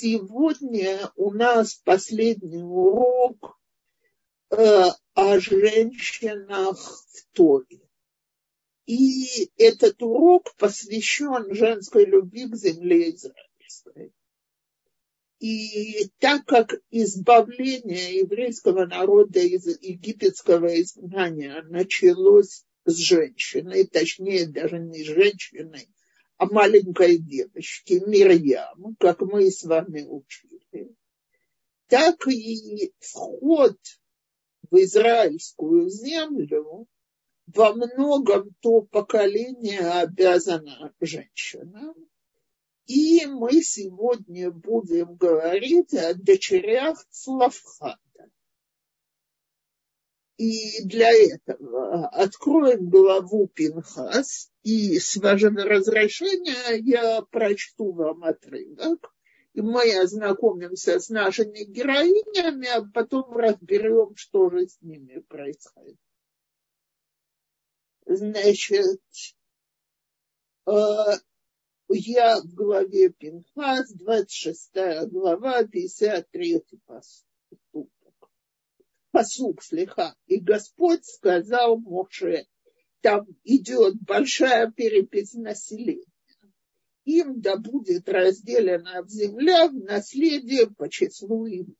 Сегодня у нас последний урок э, о женщинах в Торе. И этот урок посвящен женской любви к земле израильской. И так как избавление еврейского народа из египетского изгнания началось с женщиной, точнее даже не с женщиной, о маленькой девочке Мирьям, как мы с вами учили, так и вход в израильскую землю во многом то поколение обязано женщинам. И мы сегодня будем говорить о дочерях Славхада. И для этого откроем главу Пинхас, и с вашего разрешения я прочту вам отрывок, и мы ознакомимся с нашими героинями, а потом разберем, что же с ними происходит. Значит, э, я в главе Пинхас, 26 глава, 53 посуд посук слеха. И Господь сказал Моше, там идет большая перепись населения. Им да будет разделена земля в наследие по числу ему.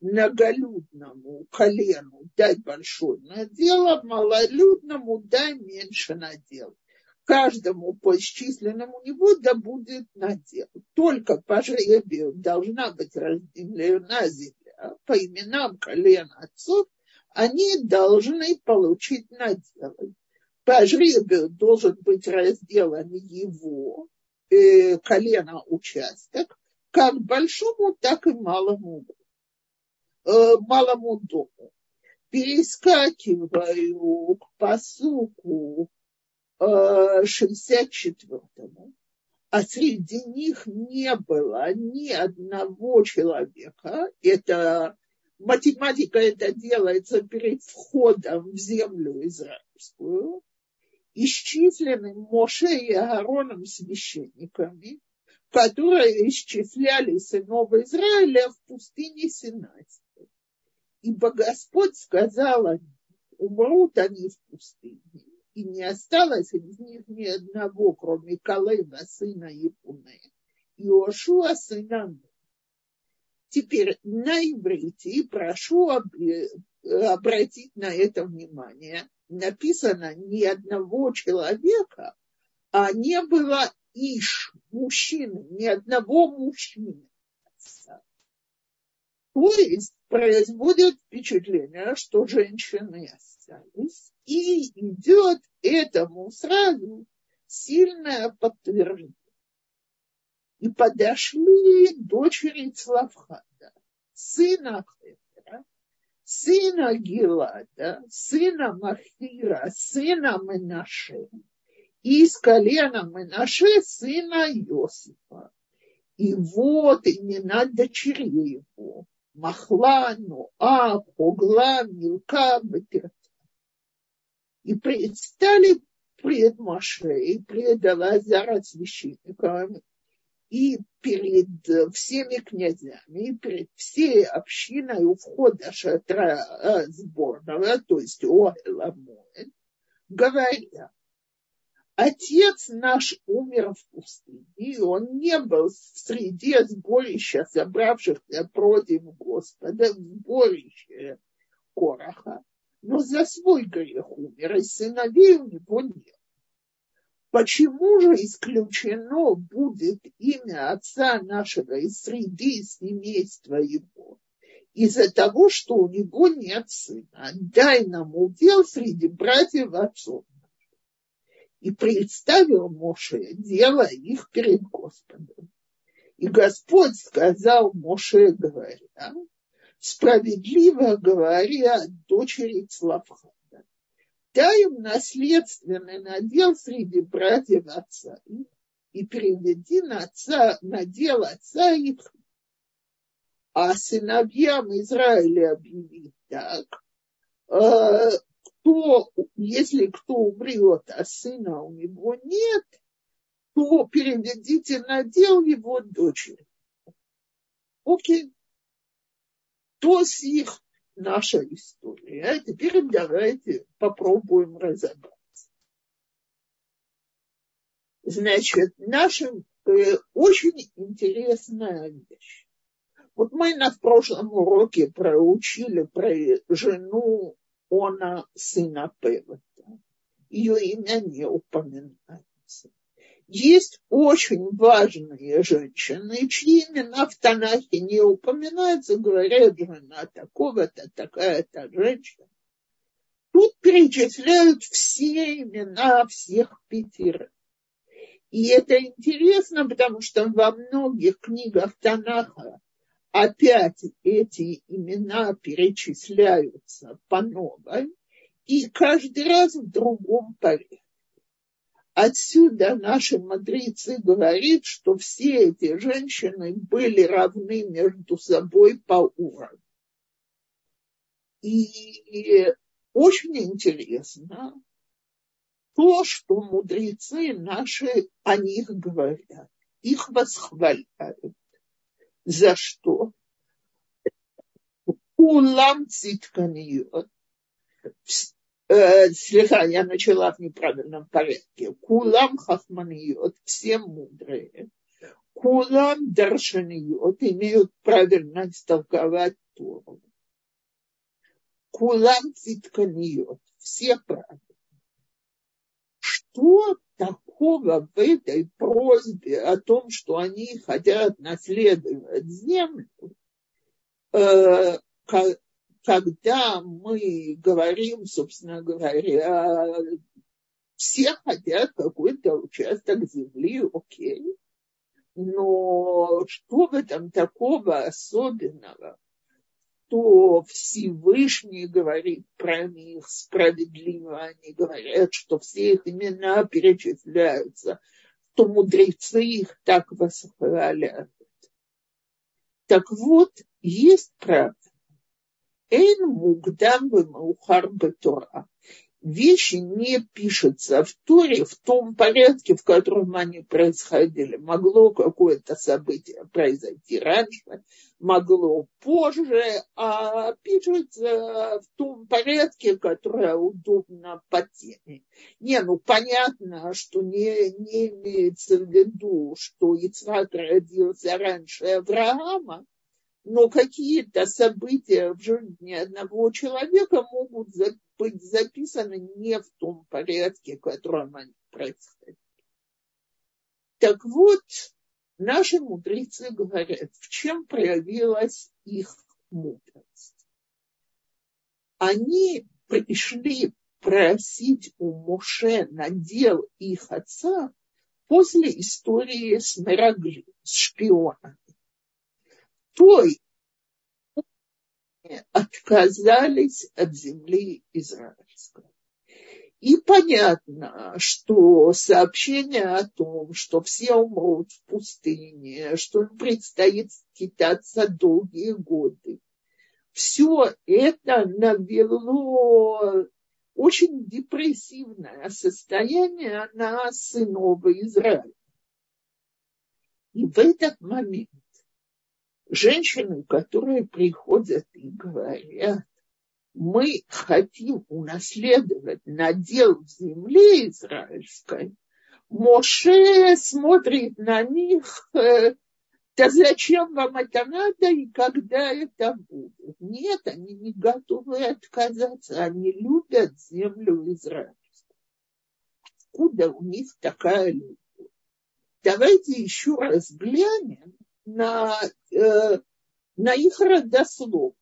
Многолюдному колену дай большое надел, малолюдному дай меньше надел. Каждому по исчисленному него да будет надел. Только по жребию должна быть разделена земля по именам колен отцов, они должны получить надел. По жребию должен быть разделан его э, колено участок, как большому, так и малому, э, малому дому. Перескакиваю к посуку э, 64-му а среди них не было ни одного человека. Это математика это делается перед входом в землю израильскую, исчислены Моше и Аароном священниками, которые исчисляли сынов Израиля в пустыне Синайской. Ибо Господь сказал умрут они в пустыне и не осталось из них ни одного, кроме Калева, сына Епуны, и Ошуа, сына. Теперь на иврите, прошу обратить на это внимание, написано ни одного человека, а не было иш, мужчины, ни одного мужчины. То есть производит впечатление, что женщины остались, и идет этому сразу сильное подтверждение. И подошли дочери Славхада, сына Хефера, сына Гилада, сына Махира, сына Менаше, и из колена Менаше сына Иосифа. И вот имена дочерей его. Махла, Ноа, Хогла, Милка, Бетерца и предстали пред Моше и пред Алазара священником и перед всеми князьми, и перед всей общиной у входа шатра э, сборного, то есть Оэла говоря, Отец наш умер в пустыне, и он не был в среде сборища, собравшихся против Господа, в сборище Короха но за свой грех умер, и сыновей у него нет. Почему же исключено будет имя отца нашего из среды семейства его? Из-за того, что у него нет сына. Дай нам удел среди братьев отцов. И представил Моше дело их перед Господом. И Господь сказал Моше, говоря, справедливо говоря дочери Цлавхада. Дай им наследственный надел среди братьев отца их и переведи на, отца, надел отца их. А сыновьям Израиля объяви так, э, кто, если кто умрет, а сына у него нет, то переведите надел его дочери. Окей. То с их наша история. А теперь давайте попробуем разобраться. Значит, нашим э, очень интересная вещь. Вот мы на прошлом уроке проучили про жену Она, сына Певета. Ее имя не упоминается. Есть очень важные женщины, чьи имена в Танахе не упоминаются, говорят, жена такого-то, такая-то женщина. Тут перечисляют все имена всех пятерых. И это интересно, потому что во многих книгах Танаха опять эти имена перечисляются по новой, и каждый раз в другом порядке. Отсюда наши мудрецы говорят, что все эти женщины были равны между собой по уровню. И очень интересно, то, что мудрецы наши о них говорят. Их восхваляют. За что? Улам цитканиот. Э, слегка, я начала в неправильном порядке. Кулам хахманиот, все мудрые. Кулам даршаниот, имеют правильно истолковать Тору. Кулам цитканиот, все правильно что такого в этой просьбе о том, что они хотят наследовать землю, э, когда мы говорим, собственно говоря, все хотят какой-то участок земли, окей, но что в этом такого особенного? что Всевышний говорит про них справедливо, они говорят, что все их имена перечисляются, что мудрецы их так восхваляют. Так вот, есть правда. Эйн мугдам бемаухар бетора вещи не пишутся в Торе в том порядке, в котором они происходили. Могло какое-то событие произойти раньше, могло позже, а пишется в том порядке, который удобно по теме. Не, ну понятно, что не, не имеется в виду, что Ицхак родился раньше Авраама, но какие-то события в жизни одного человека могут быть записаны не в том порядке, в котором они происходят. Так вот, наши мудрецы говорят, в чем проявилась их мудрость. Они пришли просить у Моше надел их отца после истории с Мерагли, с шпионами той отказались от земли израильской. И понятно, что сообщение о том, что все умрут в пустыне, что им предстоит скитаться долгие годы, все это навело очень депрессивное состояние на сынов Израиля. И в этот момент женщины, которые приходят и говорят, мы хотим унаследовать надел земли израильской, Моше смотрит на них, э, да зачем вам это надо и когда это будет? Нет, они не готовы отказаться, они любят землю израильскую. Откуда у них такая любовь? Давайте еще раз глянем на, э, на их родослов.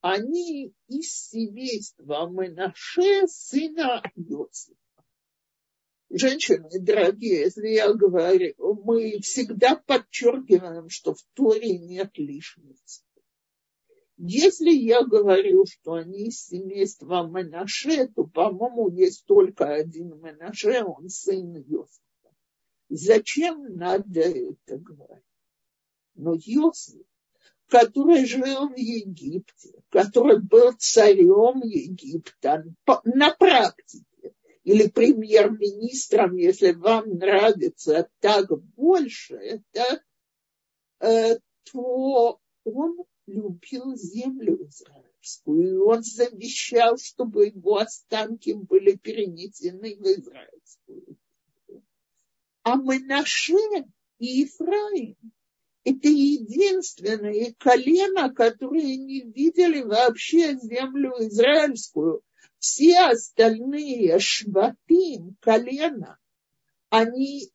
Они из семейства Менаше, сына Йосифа. Женщины, дорогие, если я говорю, мы всегда подчеркиваем, что в Торе нет лишниц. Если я говорю, что они из семейства Менаше, то, по-моему, есть только один Менаше, он сын Йосифа. Зачем надо это говорить? Но Йосиф, который жил в Египте, который был царем Египта на практике, или премьер-министром, если вам нравится так больше, это э, то он любил землю израильскую, и он завещал, чтобы его останки были перенесены в израильскую. А Менаше и Ефраим – это единственные колено, которые не видели вообще землю израильскую. Все остальные шватим, колено, они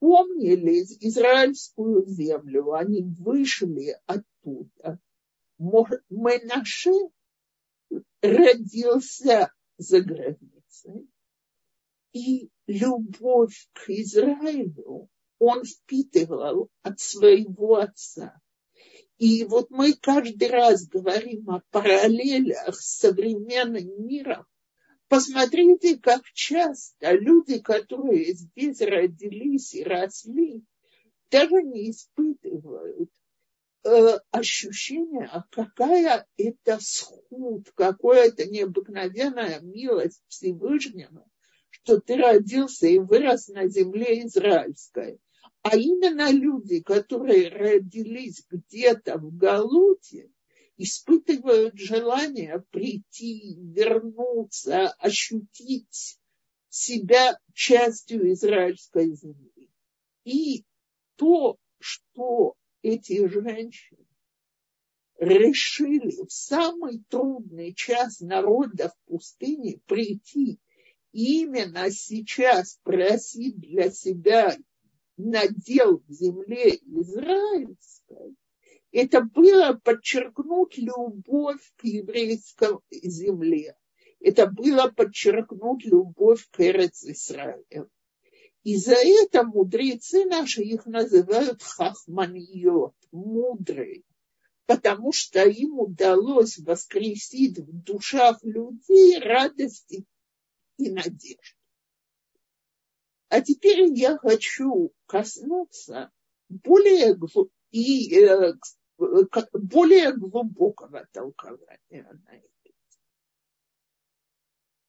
помнили израильскую землю, они вышли оттуда. Менаше родился за границей, и любовь к Израилю он впитывал от своего отца. И вот мы каждый раз говорим о параллелях с современным миром, Посмотрите, как часто люди, которые здесь родились и росли, даже не испытывают э, ощущения, а какая это схуд, какая это необыкновенная милость Всевышнего, что ты родился и вырос на земле израильской. А именно люди, которые родились где-то в Галуте, испытывают желание прийти, вернуться, ощутить себя частью израильской земли. И то, что эти женщины решили в самый трудный час народа в пустыне прийти именно сейчас просить для себя надел в земле израильской, это было подчеркнуть любовь к еврейской земле. Это было подчеркнуть любовь к Эрец Израилю. И за это мудрецы наши их называют хахманьот, мудрые, потому что им удалось воскресить в душах людей радости и надежду. А теперь я хочу коснуться более и э, более глубокого толкования на это.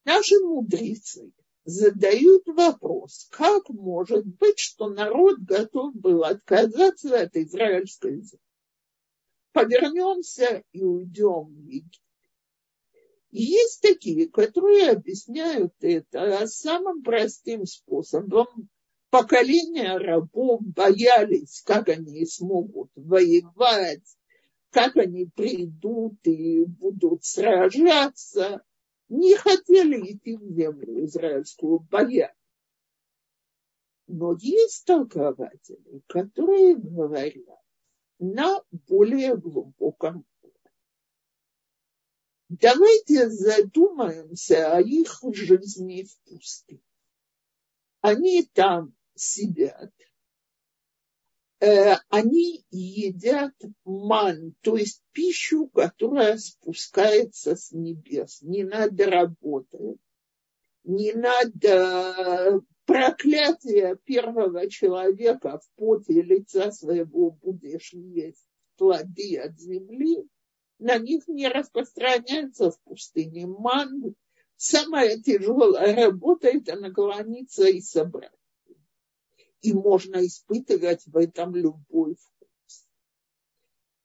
Наши мудрецы задают вопрос, как может быть, что народ готов был отказаться от израильской земли. Повернемся и уйдем в Египет. Есть такие, которые объясняют это самым простым способом, поколения рабов боялись, как они смогут воевать, как они придут и будут сражаться, не хотели идти в землю израильскую, боялись. Но есть толкователи, которые говорят на более глубоком. Давайте задумаемся о их жизни в пустыне. Они там сидят, э, они едят ман, то есть пищу, которая спускается с небес. Не надо работать, не надо проклятие первого человека в поте лица своего будешь есть плоды от земли, на них не распространяется в пустыне ман. Самая тяжелая работа – это наклониться и собрать и можно испытывать в этом любой вкус.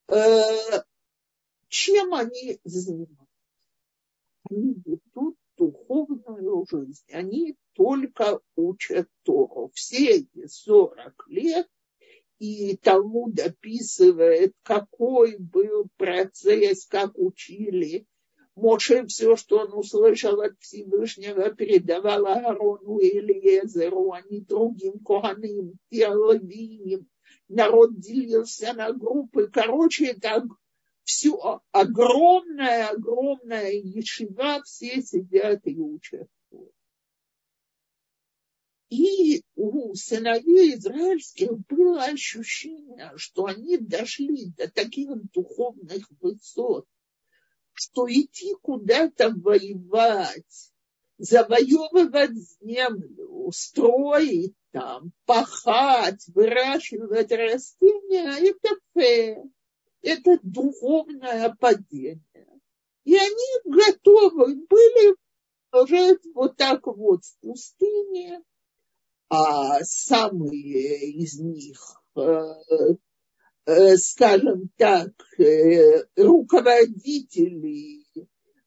Э, чем они занимаются? Они ведут духовную жизнь. Они только учат Тору. Все эти 40 лет и Талмуд описывает, какой был процесс, как учили Моше все, что он услышал от Всевышнего, передавал Аарону и Элиезеру, а не другим Коганым, Теоловиим. Народ делился на группы. Короче, это все огромная, огромная ешива, все сидят и учат. И у сыновей израильских было ощущение, что они дошли до таких духовных высот, что идти куда-то воевать, завоевывать землю, строить там, пахать, выращивать растения, это фе, это духовное падение. И они готовы были жить вот так вот в пустыне, а самые из них э, э, скажем так, э, руководители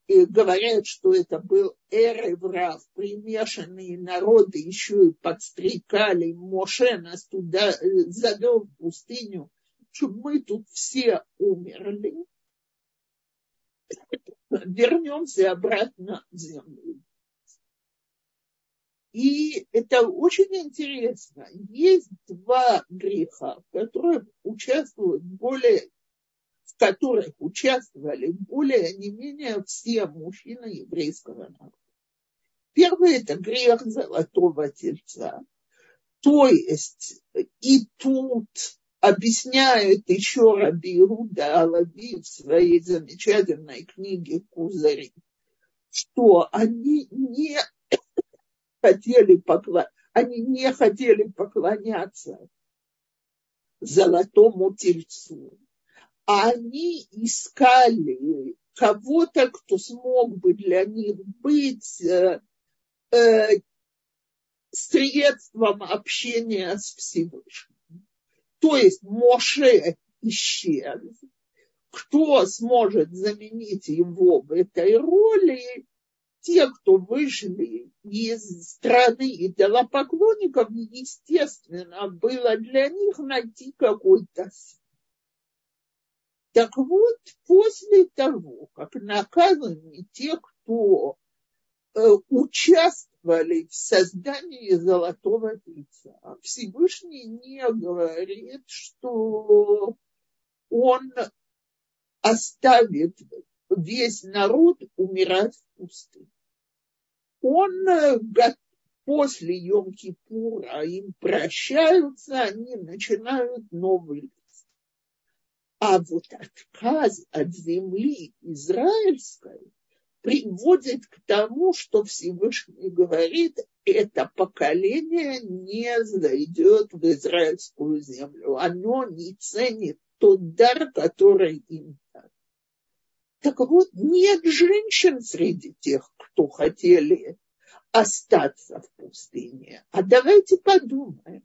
говорят, что это был Эреврав, примешанные народы еще и подстрекали Моше нас туда, завел в пустыню, чтобы мы тут все умерли. Вернемся обратно в землю. И это очень интересно. Есть два греха, в которых участвуют более, в которых участвовали более не менее все мужчины еврейского народа. Первый – это грех золотого тельца. То есть и тут объясняет еще Раби Иуда Алави в своей замечательной книге «Кузари», что они не хотели поклоняться, они не хотели поклоняться золотому тельцу. А они искали кого-то, кто смог бы для них быть э, э, средством общения с Всевышним. То есть Моше исчез. Кто сможет заменить его в этой роли? Те, кто вышли из страны идолопоклонников, естественно, было для них найти какой-то Так вот, после того, как наказаны те, кто э, участвовали в создании золотого тельца, Всевышний не говорит, что он оставит весь народ умирать в пустыне. Он э, после Йом-Кипура им прощаются, они начинают новый лист. А вот отказ от земли израильской приводит к тому, что Всевышний говорит, это поколение не зайдет в израильскую землю. Оно не ценит тот дар, который им так вот, нет женщин среди тех, кто хотели остаться в пустыне. А давайте подумаем,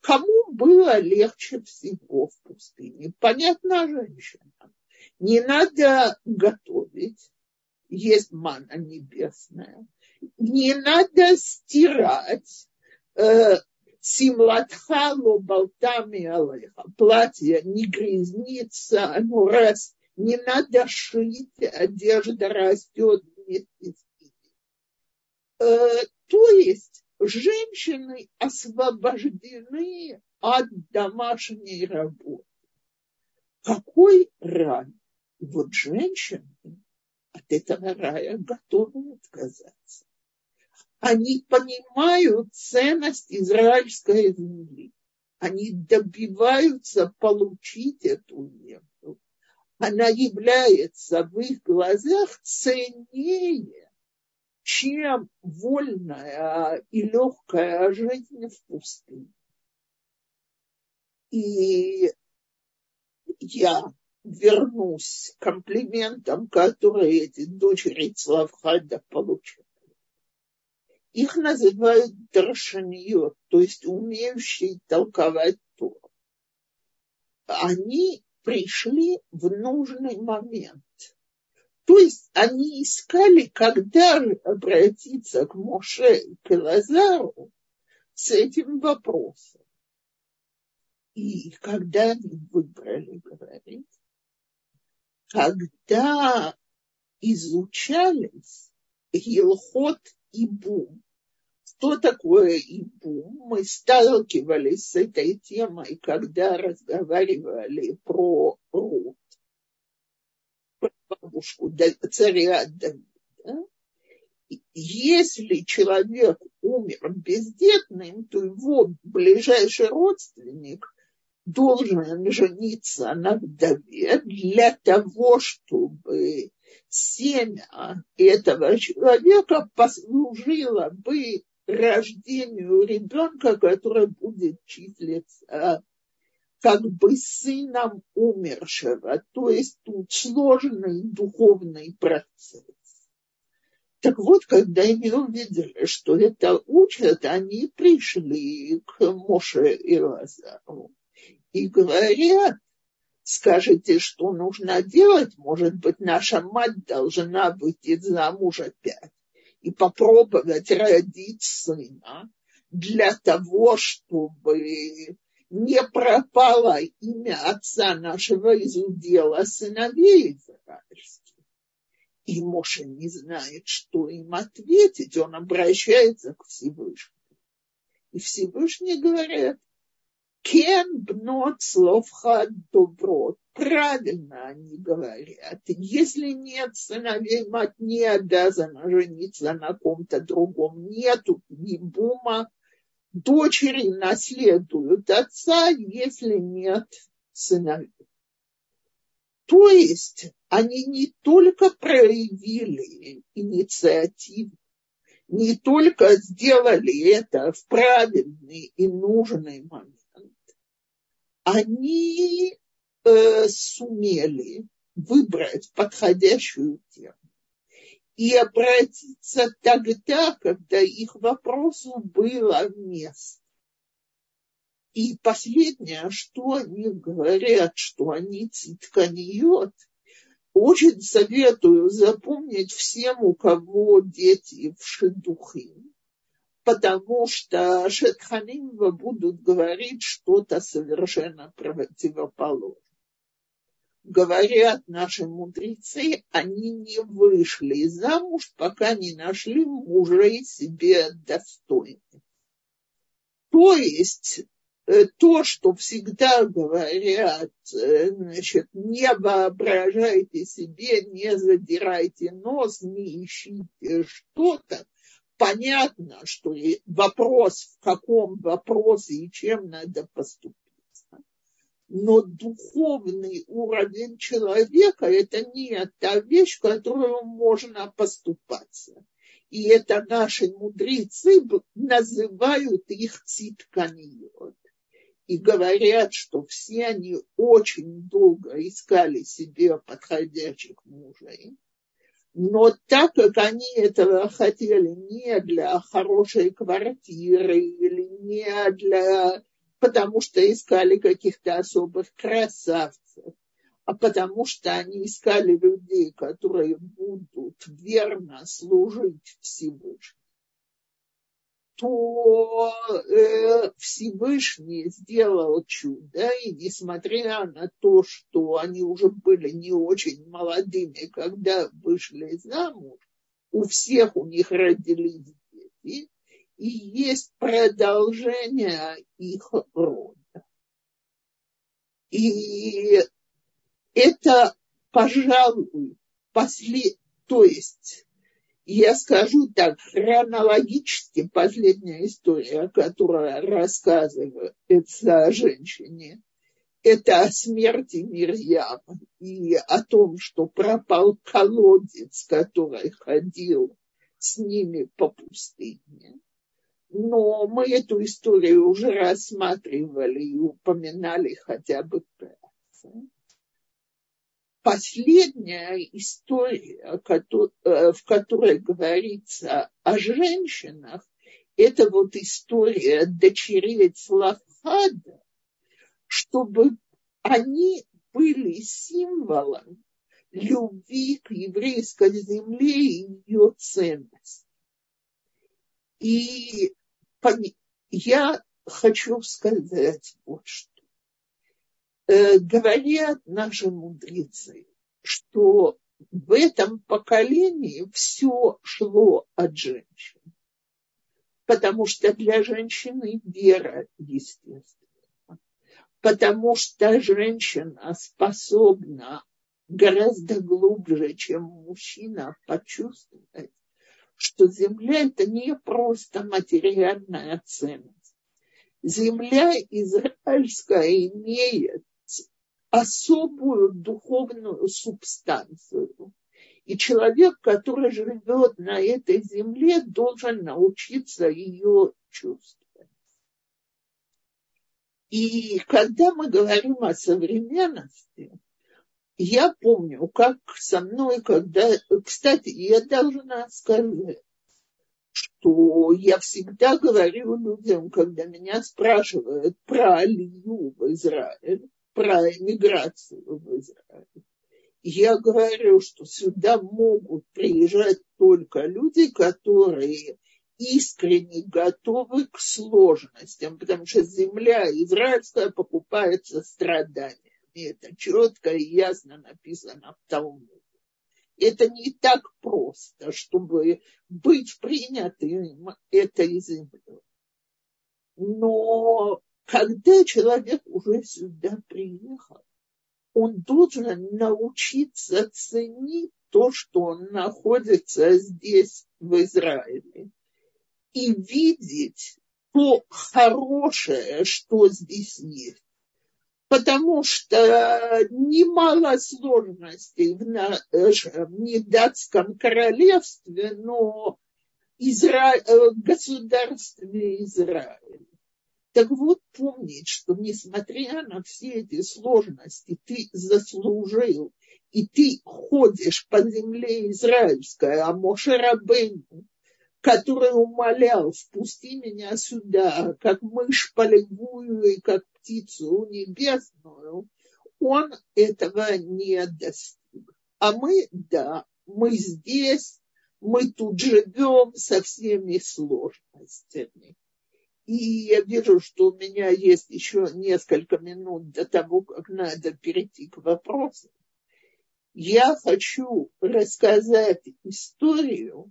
кому было легче всего в пустыне? Понятно, женщинам. Не надо готовить, есть мана небесная. Не надо стирать э, симлатхалу болтами алеха. Платье не грязнится, оно раз не надо шить, одежда растет вместе с ними. Э, то есть женщины освобождены от домашней работы. Какой рай? Вот женщины от этого рая готовы отказаться. Они понимают ценность израильской земли. Они добиваются получить эту землю она является в их глазах ценнее, чем вольная и легкая жизнь в пустыне. И я вернусь к комплиментам, которые эти дочери Славхада получили. Их называют даршаньот, то есть умеющие толковать то. Они пришли в нужный момент. То есть они искали, когда обратиться к Моше и к Лазару с этим вопросом. И когда они выбрали говорить, когда изучались Гилхот и Бум, что такое ибум. Мы сталкивались с этой темой, когда разговаривали про Рут, про бабушку царя Давида. Если человек умер бездетным, то его ближайший родственник должен жениться на вдове для того, чтобы семя этого человека послужило бы рождению ребенка, который будет числиться как бы сыном умершего. То есть тут сложный духовный процесс. Так вот, когда они увидели, что это учат, они пришли к Моше и Лазару и говорят, скажете, что нужно делать, может быть, наша мать должна выйти замуж опять и попробовать родить сына для того, чтобы не пропало имя отца нашего из удела сыновей израильских. И Моше не знает, что им ответить. Он обращается к Всевышнему. И Всевышний говорит, Кен бнот словха доброт. Правильно они говорят. Если нет сыновей, мать не обязана жениться на ком-то другом. Нету ни бума, дочери наследуют отца, если нет сыновей. То есть они не только проявили инициативу, не только сделали это в правильный и нужный момент, они э, сумели выбрать подходящую тему и обратиться тогда, когда их вопросу было место. И последнее, что они говорят, что они цитканиот, очень советую запомнить всем, у кого дети в шедухе, потому что шетханим будут говорить что-то совершенно противоположное говорят наши мудрецы, они не вышли замуж, пока не нашли мужей себе достойных. То есть э, то, что всегда говорят, э, значит, не воображайте себе, не задирайте нос, не ищите что-то, понятно, что вопрос, в каком вопросе и чем надо поступить но духовный уровень человека – это не та вещь, которую можно поступаться. И это наши мудрецы называют их цитканиот. И говорят, что все они очень долго искали себе подходящих мужей. Но так как они этого хотели не для хорошей квартиры или не для потому что искали каких-то особых красавцев, а потому что они искали людей, которые будут верно служить Всевышнему, то э, Всевышний сделал чудо, и несмотря на то, что они уже были не очень молодыми, когда вышли замуж, у всех у них родились дети, и есть продолжение их рода. И это, пожалуй, после, то есть, я скажу так, хронологически последняя история, которая рассказывается о женщине, это о смерти Мирьям и о том, что пропал колодец, который ходил с ними по пустыне но мы эту историю уже рассматривали и упоминали хотя бы вкратце. Последняя история, э, в которой говорится о женщинах, это вот история дочерей Славхада, чтобы они были символом любви к еврейской земле и ее ценности. И я хочу сказать вот что. Э, говорят наши мудрецы, что в этом поколении все шло от женщин. Потому что для женщины вера естественна. Потому что женщина способна гораздо глубже, чем мужчина, почувствовать, что земля это не просто материальная ценность. Земля израильская имеет особую духовную субстанцию. И человек, который живет на этой земле, должен научиться ее чувствовать. И когда мы говорим о современности, я помню, как со мной, когда... Кстати, я должна сказать, что я всегда говорю людям, когда меня спрашивают про Алию в Израиль, про эмиграцию в Израиль. Я говорю, что сюда могут приезжать только люди, которые искренне готовы к сложностям, потому что земля израильская покупается страданиями. Это четко и ясно написано в Талмуде. Это не так просто, чтобы быть принятым этой землей. Но когда человек уже сюда приехал, он должен научиться ценить то, что он находится здесь, в Израиле, и видеть то хорошее, что здесь есть потому что немало сложностей в нашем недатском королевстве, но Изра... Э, государстве Израиль. Так вот, помнить, что несмотря на все эти сложности, ты заслужил, и ты ходишь по земле израильской, а Мошерабейну который умолял, впусти меня сюда, как мышь полевую и как птицу небесную, он этого не достиг. А мы, да, мы здесь, мы тут живем со всеми сложностями. И я вижу, что у меня есть еще несколько минут до того, как надо перейти к вопросу. Я хочу рассказать историю,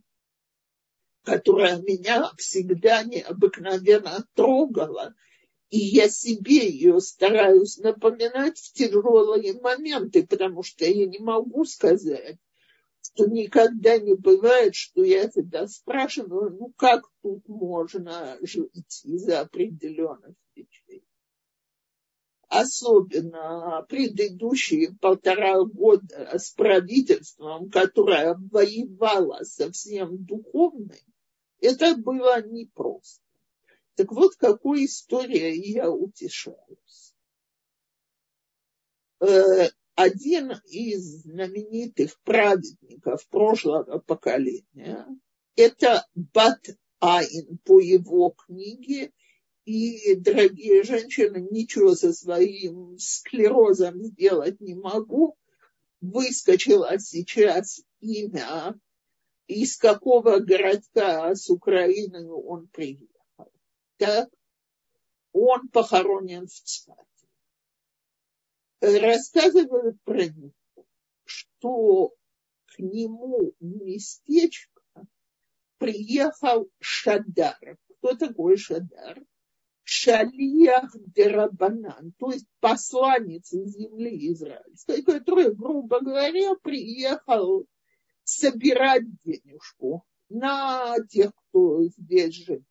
которая меня всегда необыкновенно трогала, и я себе ее стараюсь напоминать в тяжелые моменты, потому что я не могу сказать, что никогда не бывает, что я всегда спрашиваю, ну как тут можно жить из-за определенных вещей. Особенно предыдущие полтора года с правительством, которое воевало со всем духовным, это было непросто. Так вот, какой историей я утешаюсь. Э, один из знаменитых праведников прошлого поколения, это Бат Айн по его книге, и, дорогие женщины, ничего со своим склерозом сделать не могу. Выскочило сейчас имя из какого городка с Украины он приехал. Так, он похоронен в Цфате. Рассказывают про него, что к нему в местечко приехал Шадар. Кто такой Шадар? Шалиях Дерабанан, то есть посланец земли израильской, который, грубо говоря, приехал собирать денежку на тех, кто здесь живет.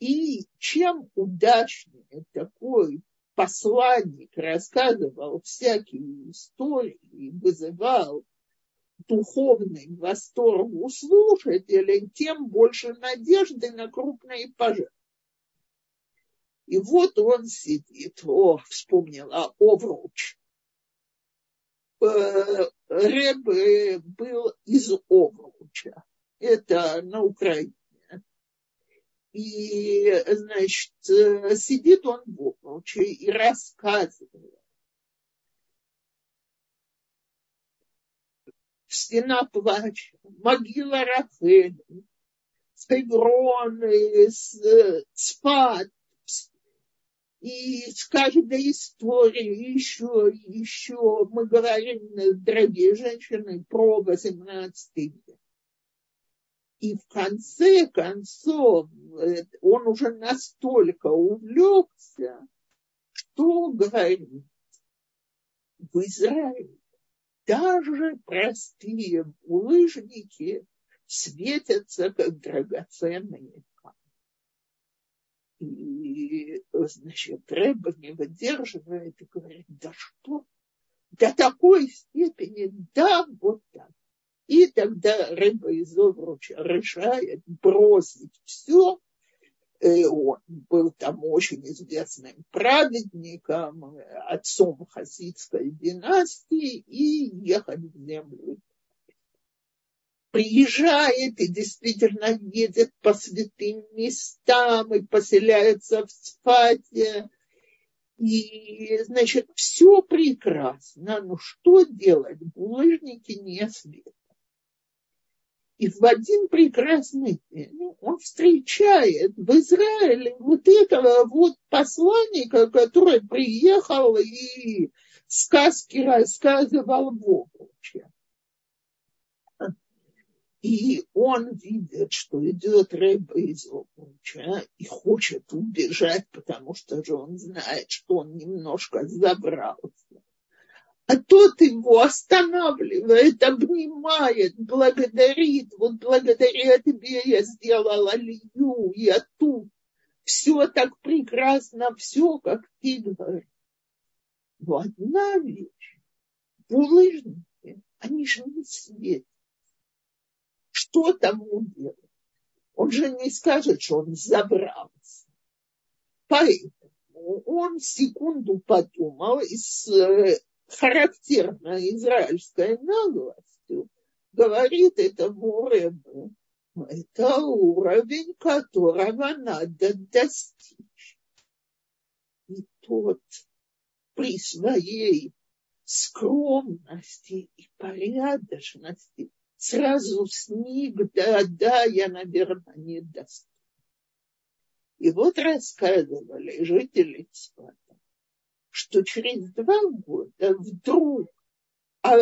И чем удачнее такой посланник рассказывал всякие истории, вызывал духовный восторг у слушателей, тем больше надежды на крупные пожертвования. И вот он сидит, о, вспомнила, Овруч, Э, Рэб был из Овруча. Это на Украине. И, значит, сидит он в Овруче и рассказывает. Стена плача, могила Рафеля, Хеврон, Цфат, и с каждой историей еще, еще мы говорим, дорогие женщины, про 18 век. И в конце концов э, он уже настолько увлекся, что говорит, в Израиле даже простые лыжники светятся как драгоценные и, значит, Рэба не выдерживает и говорит, да что? До такой степени, да, вот так. И тогда Рэба из Овруча решает бросить все. И он был там очень известным праведником, отцом хасидской династии, и ехать в землю приезжает и действительно едет по святым местам и поселяется в Сфате. И, значит, все прекрасно, но что делать? Булыжники не светят. И в один прекрасный день он встречает в Израиле вот этого вот посланника, который приехал и сказки рассказывал в Обруче. И он видит, что идет рыба из обруча и хочет убежать, потому что же он знает, что он немножко забрался. А тот его останавливает, обнимает, благодарит. Вот благодаря тебе я сделала лью, я тут. Все так прекрасно, все, как ты говоришь. Но одна вещь, булыжники, они же не светят что тому делать? Он же не скажет, что он забрался. Поэтому он секунду подумал и с э, характерной израильской наглостью говорит этому Рэбу, это уровень, которого надо достичь. И тот при своей скромности и порядочности сразу сник, да, да, я, наверное, не даст. И вот рассказывали жители Цвата, что через два года вдруг а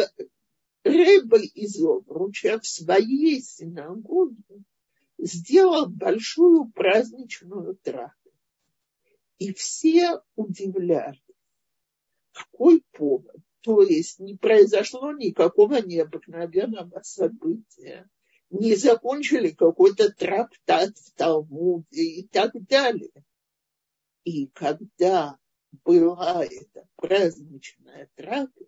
Рэбе из Обруча в своей синагоге сделал большую праздничную трапезу. И все удивлялись, какой повод то есть не произошло никакого необыкновенного события. Не закончили какой-то трактат в Талмуде и так далее. И когда была эта праздничная трапеза,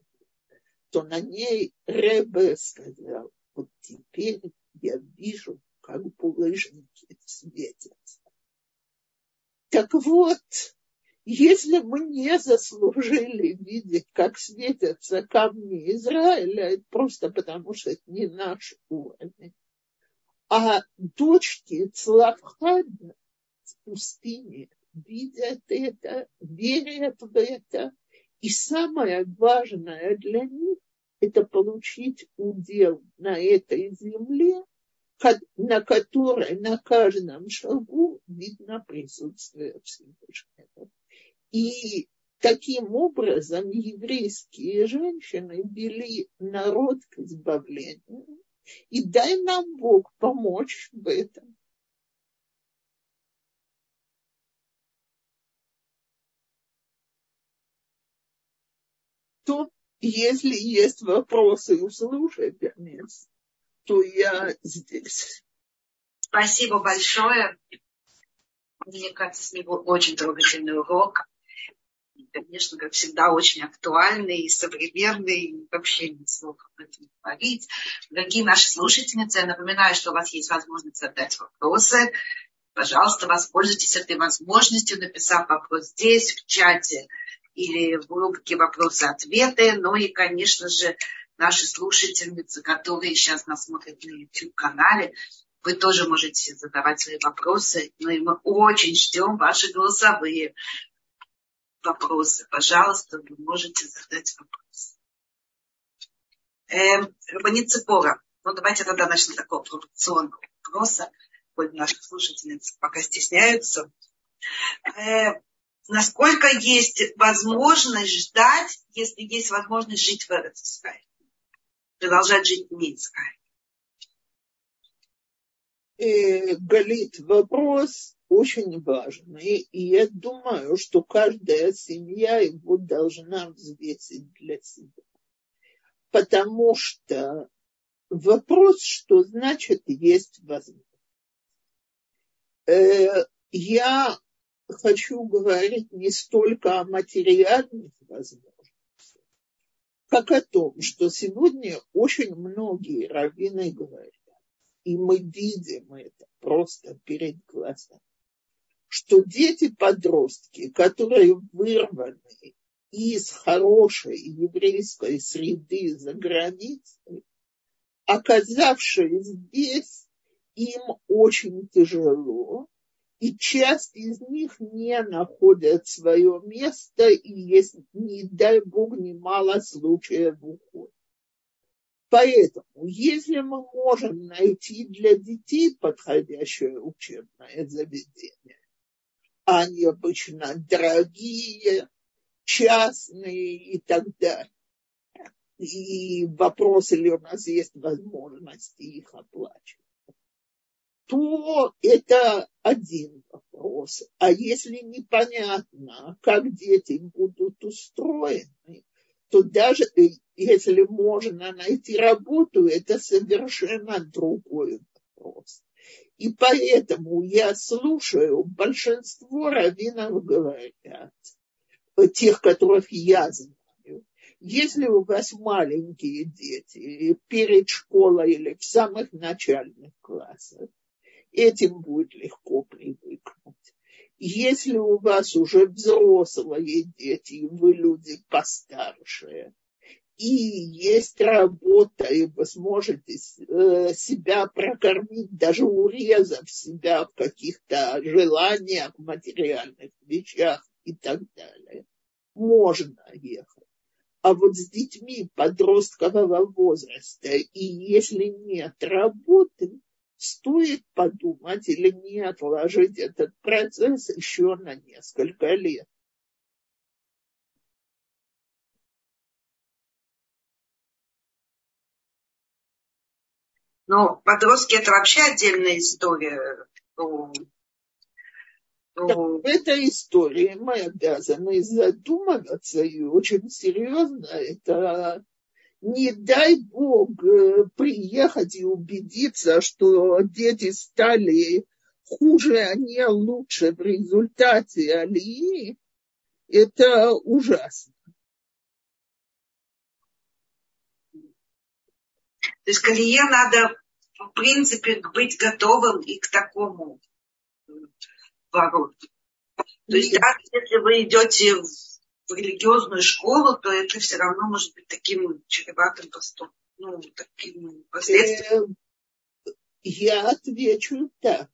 то на ней Ребе сказал, вот теперь я вижу, как булыжники светятся. Так вот, если мы не заслужили видеть, как светятся камни Израиля, просто потому, что это не наш уровень. А дочки Цлавхада в пустыне видят это, верят в это. И самое важное для них – это получить удел на этой земле, на которой на каждом шагу видно присутствие Всевышнего. И таким образом еврейские женщины вели народ к избавлению. И дай нам Бог помочь в этом. То, если есть вопросы у слушателей, то я здесь. Спасибо большое. Мне кажется, с него очень трогательный урок конечно, как всегда, очень актуальный и современный, вообще не слов об этом говорить. Дорогие наши слушательницы, я напоминаю, что у вас есть возможность задать вопросы. Пожалуйста, воспользуйтесь этой возможностью, написав вопрос здесь, в чате или в рубрике «Вопросы-ответы». Ну и, конечно же, наши слушательницы, которые сейчас нас смотрят на YouTube-канале, вы тоже можете задавать свои вопросы. Ну и мы очень ждем ваши голосовые вопросы. Пожалуйста, вы можете задать вопрос. Эм, Рабанит Цепора. Ну, давайте тогда начнем такого провокационного вопроса. Хоть наши слушательницы пока стесняются. Э, насколько есть возможность ждать, если есть возможность жить в Эрцисрае? Продолжать жить в Мицкае? Э, Галит, вопрос очень важный, и я думаю, что каждая семья его должна взвесить для себя. Потому что вопрос, что значит есть возможность. Э, я хочу говорить не столько о материальных возможностях, как о том, что сегодня очень многие раввины говорят, и мы видим это просто перед глазами, что дети-подростки, которые вырваны из хорошей еврейской среды за границей, оказавшись здесь, им очень тяжело, и часть из них не находят свое место, и есть, не дай Бог, немало случаев ухода. Поэтому, если мы можем найти для детей подходящее учебное заведение, они обычно дорогие, частные и так далее, и вопрос, или у нас есть возможность их оплачивать то это один вопрос. А если непонятно, как дети будут устроены, то даже если можно найти работу, это совершенно другой вопрос. И поэтому я слушаю, большинство раввинов говорят, тех, которых я знаю, если у вас маленькие дети перед школой или в самых начальных классах, этим будет легко привыкнуть. Если у вас уже взрослые дети, вы люди постарше, и есть работа, и сможете э, себя прокормить, даже урезав себя в каких-то желаниях, материальных вещах и так далее, можно ехать. А вот с детьми подросткового возраста, и если нет работы, стоит подумать или не отложить этот процесс еще на несколько лет. Но подростки это вообще отдельная история. В этой истории мы обязаны задумываться и очень серьезно это не дай Бог э, приехать и убедиться, что дети стали хуже, а не лучше в результате алии, это ужасно. То есть к алие надо, в принципе, быть готовым и к такому вороту. То есть, даже если вы идете в религиозную школу, то это все равно может быть таким чреватым поступком, ну, таким последствием. Э, я отвечу так.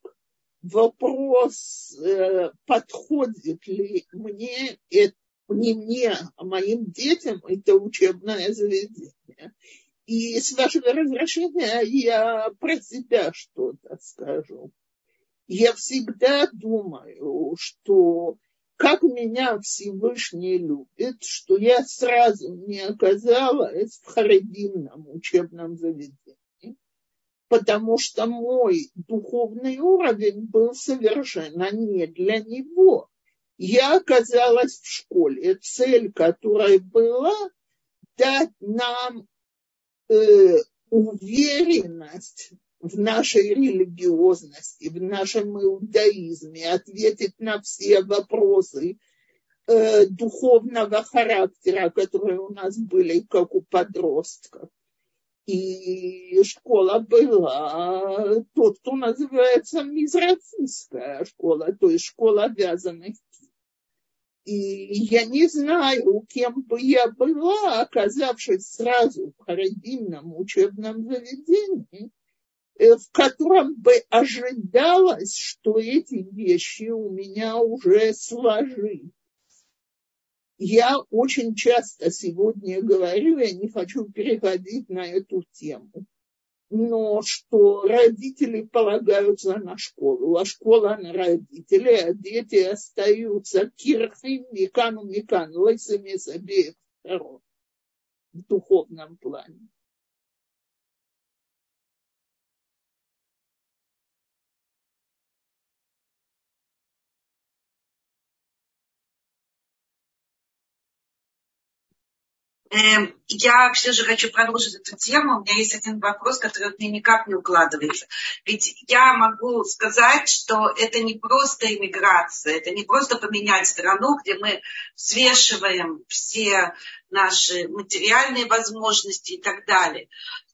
Вопрос, э, подходит ли мне, это, не мне, а моим детям это учебное заведение. И с вашего разрешения я про себя что-то скажу. Я всегда думаю, что как меня Всевышний любит, что я сразу не оказалась в харидимном учебном заведении, потому что мой духовный уровень был совершенно не для него. Я оказалась в школе, цель которой была дать нам уверенность в нашей религиозности, в нашем иудаизме, ответить на все вопросы э, духовного характера, которые у нас были, как у подростков. И школа была тот, кто называется мизрацистская школа, то есть школа обязанностей. И я не знаю, кем бы я была, оказавшись сразу в харидимном учебном заведении, Э, в котором бы ожидалось, что эти вещи у меня уже сложились. Я очень часто сегодня говорю, я не хочу переходить на эту тему, но что родители полагаются на школу, а школа на родителей, а дети остаются кирхим, микану, микан, лысыми с обеих сторон в духовном плане. Я все же хочу продолжить эту тему. У меня есть один вопрос, который мне никак не укладывается. Ведь я могу сказать, что это не просто иммиграция, это не просто поменять страну, где мы взвешиваем все наши материальные возможности и так далее.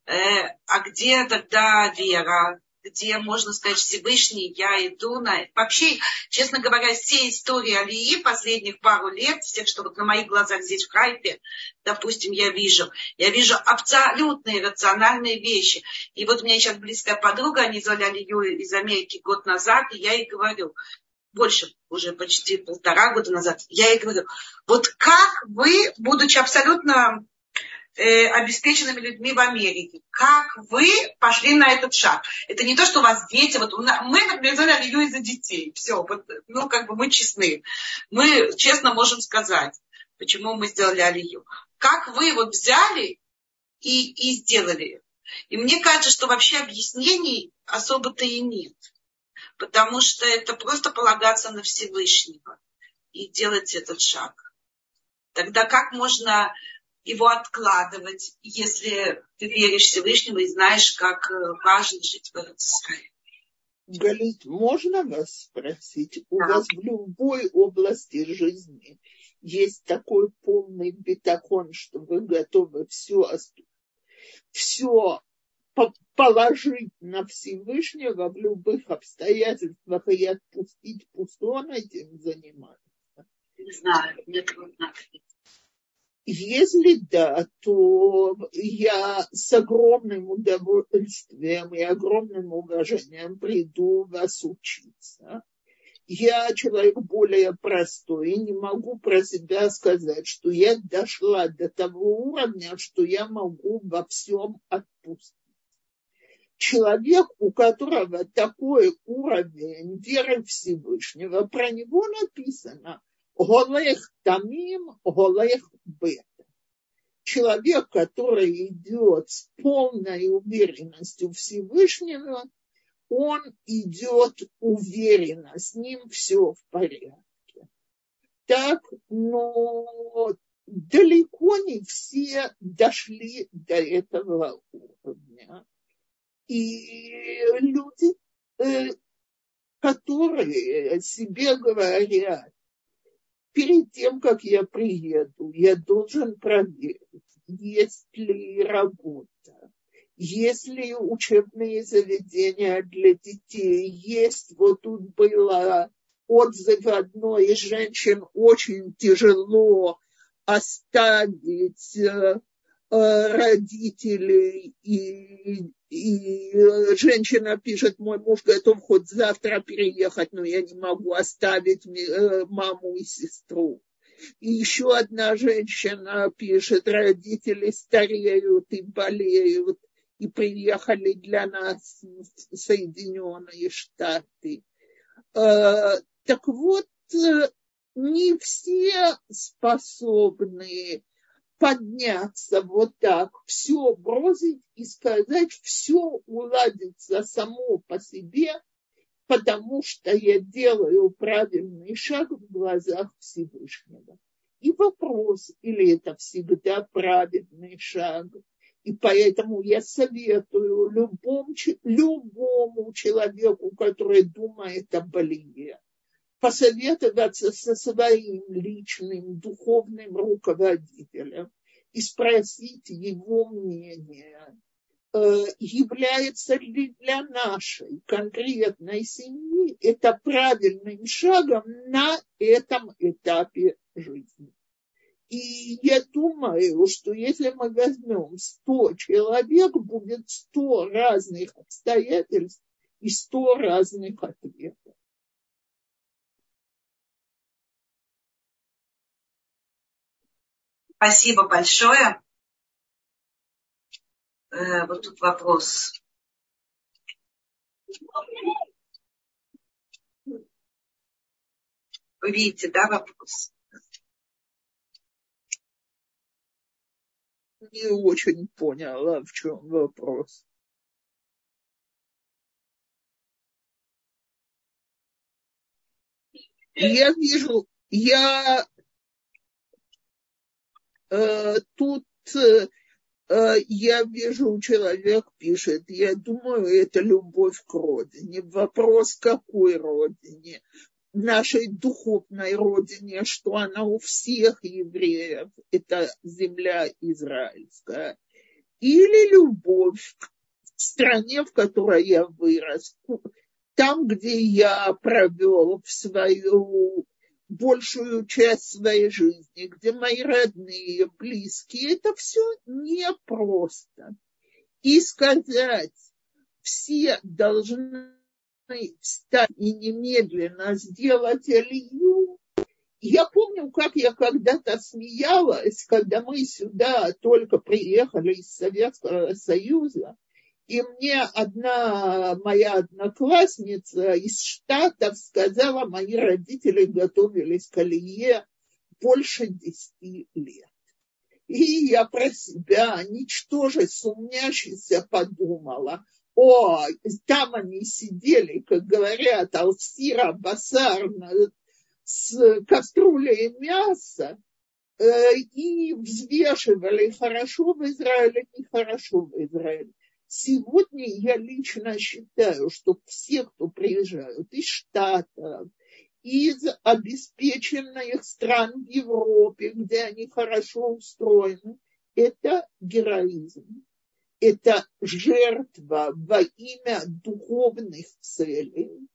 Э, а где тогда вера, где можно сказать Всевышний, я иду на... Вообще, честно говоря, все истории Алии последних пару лет, всех, что вот на моих глазах здесь в Хайпе, допустим, я вижу, я вижу абсолютные рациональные вещи. И вот у меня сейчас близкая подруга, они звали Алию из Америки год назад, и я ей говорю, больше, уже почти полтора года назад, я ей говорю, вот как вы, будучи абсолютно э, обеспеченными людьми в Америке, как вы пошли на этот шаг? Это не то, что у вас дети, вот мы, например, взяли Алию из-за детей, все, вот, ну, как бы мы честны. Мы честно можем сказать, почему мы сделали Алию. Как вы вот взяли и, и сделали и мне кажется, что вообще объяснений особо-то и нет. Потому что это просто полагаться на Всевышнего и делать этот шаг. Тогда как можно его откладывать, если ты веришь Всевышнему и знаешь, как э, важно жить в Израиле? Галит, можно вас спросить? У да. вас в любой области жизни есть такой полный бетахон, что вы готовы все все положить на Всевышнего в любых обстоятельствах и отпустить, пусть он этим занимается. Не знаю, мне трудно Если да, то я с огромным удовольствием и огромным уважением приду вас учиться я человек более простой и не могу про себя сказать, что я дошла до того уровня, что я могу во всем отпустить. Человек, у которого такой уровень веры Всевышнего, про него написано «Голех тамим, голех бета». Человек, который идет с полной уверенностью Всевышнего – он идет уверенно, с ним все в порядке. Так, но далеко не все дошли до этого уровня. И люди, э, которые себе говорят, перед тем, как я приеду, я должен проверить, есть ли работа, если учебные заведения для детей. Есть, вот тут было отзыв одной из женщин, очень тяжело оставить э, родителей, и, и женщина пишет, мой муж готов хоть завтра переехать, но я не могу оставить э, маму и сестру. И еще одна женщина пишет, родители стареют и болеют, и приехали для нас в Соединенные Штаты. Э, так вот, э, не все способны подняться вот так, все бросить и сказать, все уладится само по себе, потому что я делаю правильный шаг в глазах Всевышнего. И вопрос, или это всегда правильный шаг – и поэтому я советую любому, любому человеку, который думает о болезни, посоветоваться со своим личным духовным руководителем и спросить его мнение, э, является ли для нашей конкретной семьи это правильным шагом на этом этапе жизни. И я думаю, что если мы возьмем 100 человек, будет 100 разных обстоятельств и 100 разных ответов. Спасибо большое. Э, вот тут вопрос. Вы видите, да, вопрос? не очень поняла, в чем вопрос. Я вижу, я тут э, я вижу, человек пишет, я думаю, это любовь к родине. Вопрос, какой родине? нашей духовной родине, что она у всех евреев, это земля израильская, или любовь к стране, в которой я вырос, там, где я провел в свою большую часть своей жизни, где мои родные, близкие, это все непросто. И сказать, все должны встать и немедленно сделать Илью. Я помню, как я когда-то смеялась, когда мы сюда только приехали из Советского Союза, и мне одна моя одноклассница из Штатов сказала, мои родители готовились к Алие больше десяти лет. И я про себя, ничтоже сумнящийся, подумала, о, там они сидели, как говорят, алсира, басар, с кастрюлей мяса, э, и взвешивали, хорошо в Израиле, нехорошо в Израиле. Сегодня я лично считаю, что все, кто приезжают из Штатов, из обеспеченных стран в Европе, где они хорошо устроены, это героизм. Это жертва во имя духовных целей.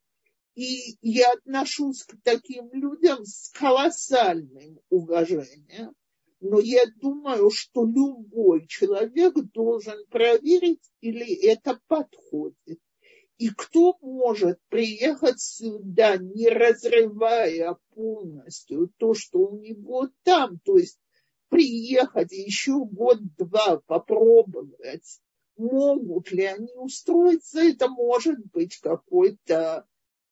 И я отношусь к таким людям с колоссальным уважением. Но я думаю, что любой человек должен проверить, или это подходит. И кто может приехать сюда, не разрывая полностью то, что у него там, то есть приехать еще год-два попробовать, могут ли они устроиться, это может быть какой-то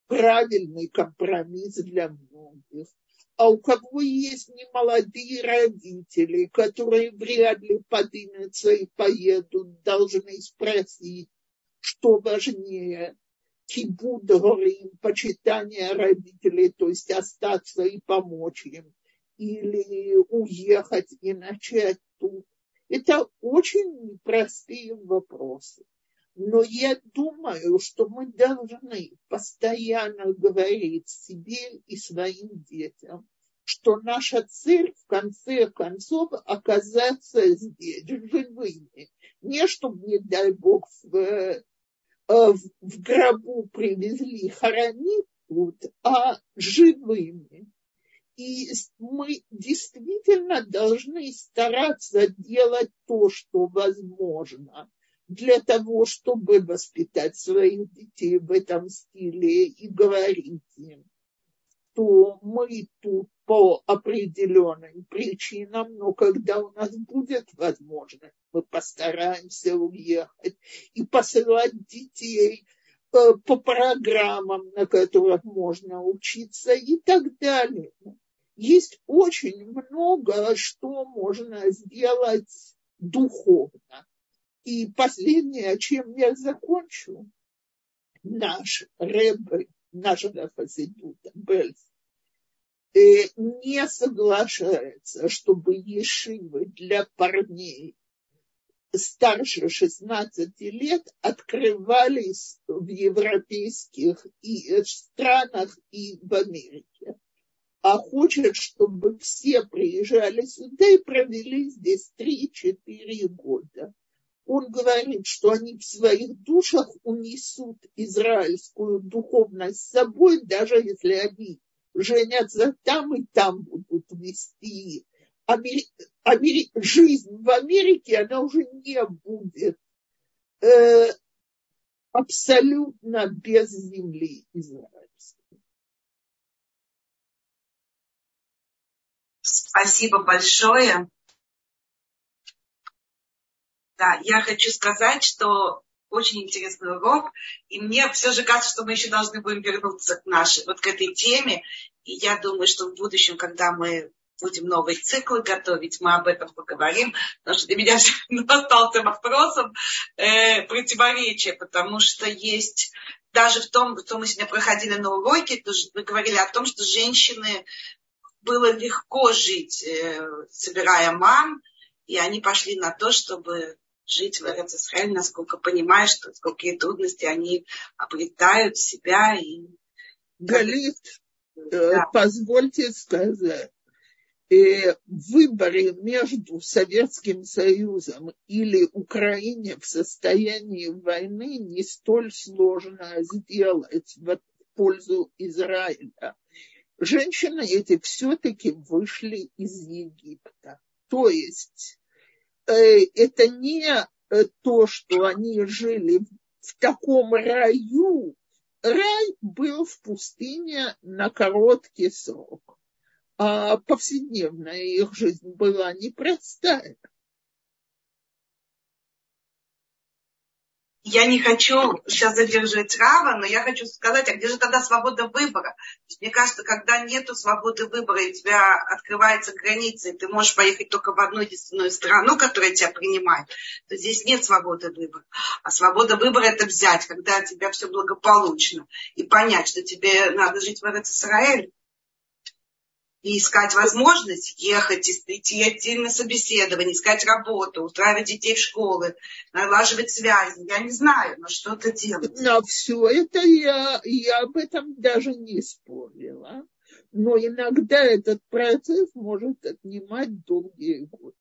правильный компромисс для многих. А у кого есть немолодые родители, которые вряд ли поднимутся и поедут, должны спросить, что важнее, кибуд горим, почитание родителей, то есть остаться и помочь им, или уехать и начать тут. Это очень непростые вопросы. Но я думаю, что мы должны постоянно говорить себе и своим детям, что наша цель в конце концов оказаться здесь живыми. Не чтобы, не дай Бог, в Э, в гробу привезли хоронить тут, а живыми. И мы действительно должны стараться делать то, что возможно, для того, чтобы воспитать своих детей в этом стиле и говорить им, что мы тут по определенным причинам, но когда у нас будет возможность, мы постараемся уехать и посылать детей э, по программам, на которых можно учиться и так далее. Есть очень много, что можно сделать духовно. И последнее, чем я закончу, наш рэб нашего хасидута Бельс Э, не соглашается, чтобы ешивы для парней старше 16 лет открывались в европейских и э, странах и в Америке. А хочет, чтобы все приезжали сюда и провели здесь 3-4 года. Он говорит, что они в своих душах унесут израильскую духовность с собой, даже если они женятся там и там будут вести. Амери... Амери... Жизнь в Америке, она уже не будет э, абсолютно без земли израильской. Спасибо большое. Да, я хочу сказать, что очень интересный урок. И мне все же кажется, что мы еще должны будем вернуться к нашей, вот к этой теме. И я думаю, что в будущем, когда мы будем новые циклы готовить, мы об этом поговорим, потому что для меня остался вопросом э, противоречия, потому что есть даже в том, что мы сегодня проходили на уроке, мы говорили о том, что женщины было легко жить, э, собирая мам, и они пошли на то, чтобы жить в Израиле, насколько понимаешь, что какие трудности они обретают себя. И... Галит, э, да. позвольте сказать, э, в выборе между Советским Союзом или Украине в состоянии войны не столь сложно сделать в пользу Израиля. Женщины эти все-таки вышли из Египта. То есть это не э, то, что они жили в таком раю, рай был в пустыне на короткий срок, а повседневная их жизнь была непростая. Я не хочу сейчас задерживать Рава, но я хочу сказать, а где же тогда свобода выбора? Мне кажется, когда нет свободы выбора, и у тебя открывается граница, и ты можешь поехать только в одну единственную страну, которая тебя принимает, то здесь нет свободы выбора. А свобода выбора – это взять, когда у тебя все благополучно, и понять, что тебе надо жить в Израиле, и искать возможность ехать, идти, идти на собеседование, искать работу, устраивать детей в школы, налаживать связи. Я не знаю, но что-то делать. Но все это я, я об этом даже не спорила. Но иногда этот процесс может отнимать долгие годы.